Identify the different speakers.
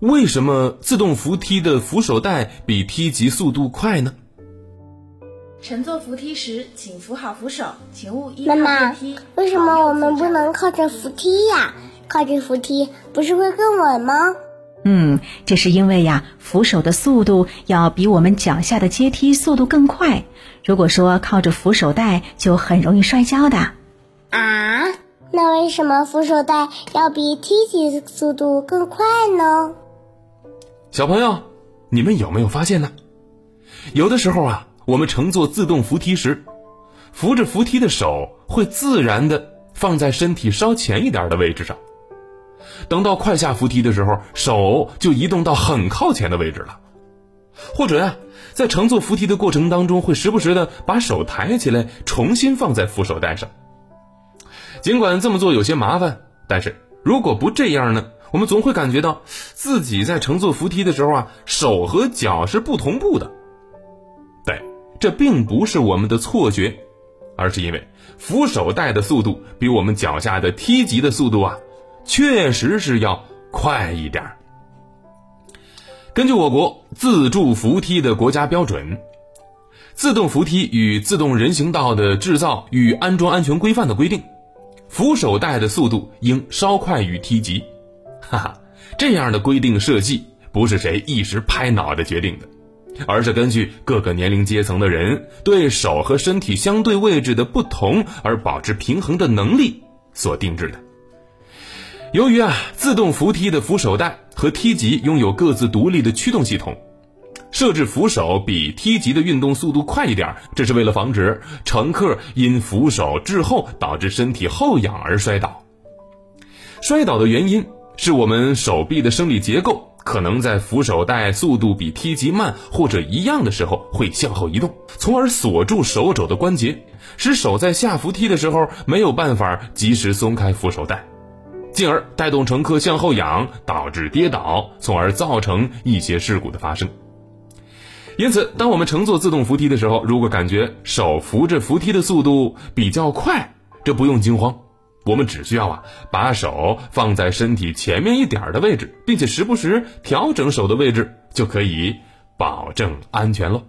Speaker 1: 为什么自动扶梯的扶手带比梯级速度快呢？
Speaker 2: 乘坐扶梯时，请扶好扶手，请勿依靠
Speaker 3: 妈妈。为什么我们不能靠着扶梯呀？靠着扶梯不是会更稳吗？
Speaker 4: 嗯，这是因为呀，扶手的速度要比我们脚下的阶梯速度更快。如果说靠着扶手带，就很容易摔跤的。
Speaker 3: 啊，那为什么扶手带要比梯级速度更快呢？
Speaker 1: 小朋友，你们有没有发现呢？有的时候啊，我们乘坐自动扶梯时，扶着扶梯的手会自然的放在身体稍前一点的位置上。等到快下扶梯的时候，手就移动到很靠前的位置了。或者呀、在乘坐扶梯的过程当中，会时不时的把手抬起来，重新放在扶手带上。尽管这么做有些麻烦，但是如果不这样呢，我们总会感觉到自己在乘坐扶梯的时候啊，手和脚是不同步的。对，这并不是我们的错觉，而是因为扶手带的速度比我们脚下的梯级的速度啊，确实是要快一点儿。根据我国自助扶梯的国家标准，自动扶梯与自动人行道的制造与安装安全规范的规定，扶手带的速度应稍快于梯级。哈哈，这样的规定设计不是谁一时拍脑袋决定的，而是根据各个年龄阶层的人对手和身体相对位置的不同而保持平衡的能力所定制的。由于啊，自动扶梯的扶手带和梯级拥有各自独立的驱动系统，设置扶手比梯级的运动速度快一点，这是为了防止乘客因扶手滞后导致身体后仰而摔倒。摔倒的原因是我们手臂的生理结构可能在扶手带速度比梯级慢或者一样的时候会向后移动，从而锁住手肘的关节，使手在下扶梯的时候没有办法及时松开扶手带。进而带动乘客向后仰，导致跌倒，从而造成一些事故的发生。因此，当我们乘坐自动扶梯的时候，如果感觉手扶着扶梯的速度比较快，这不用惊慌，我们只需要啊把手放在身体前面一点儿的位置，并且时不时调整手的位置，就可以保证安全了。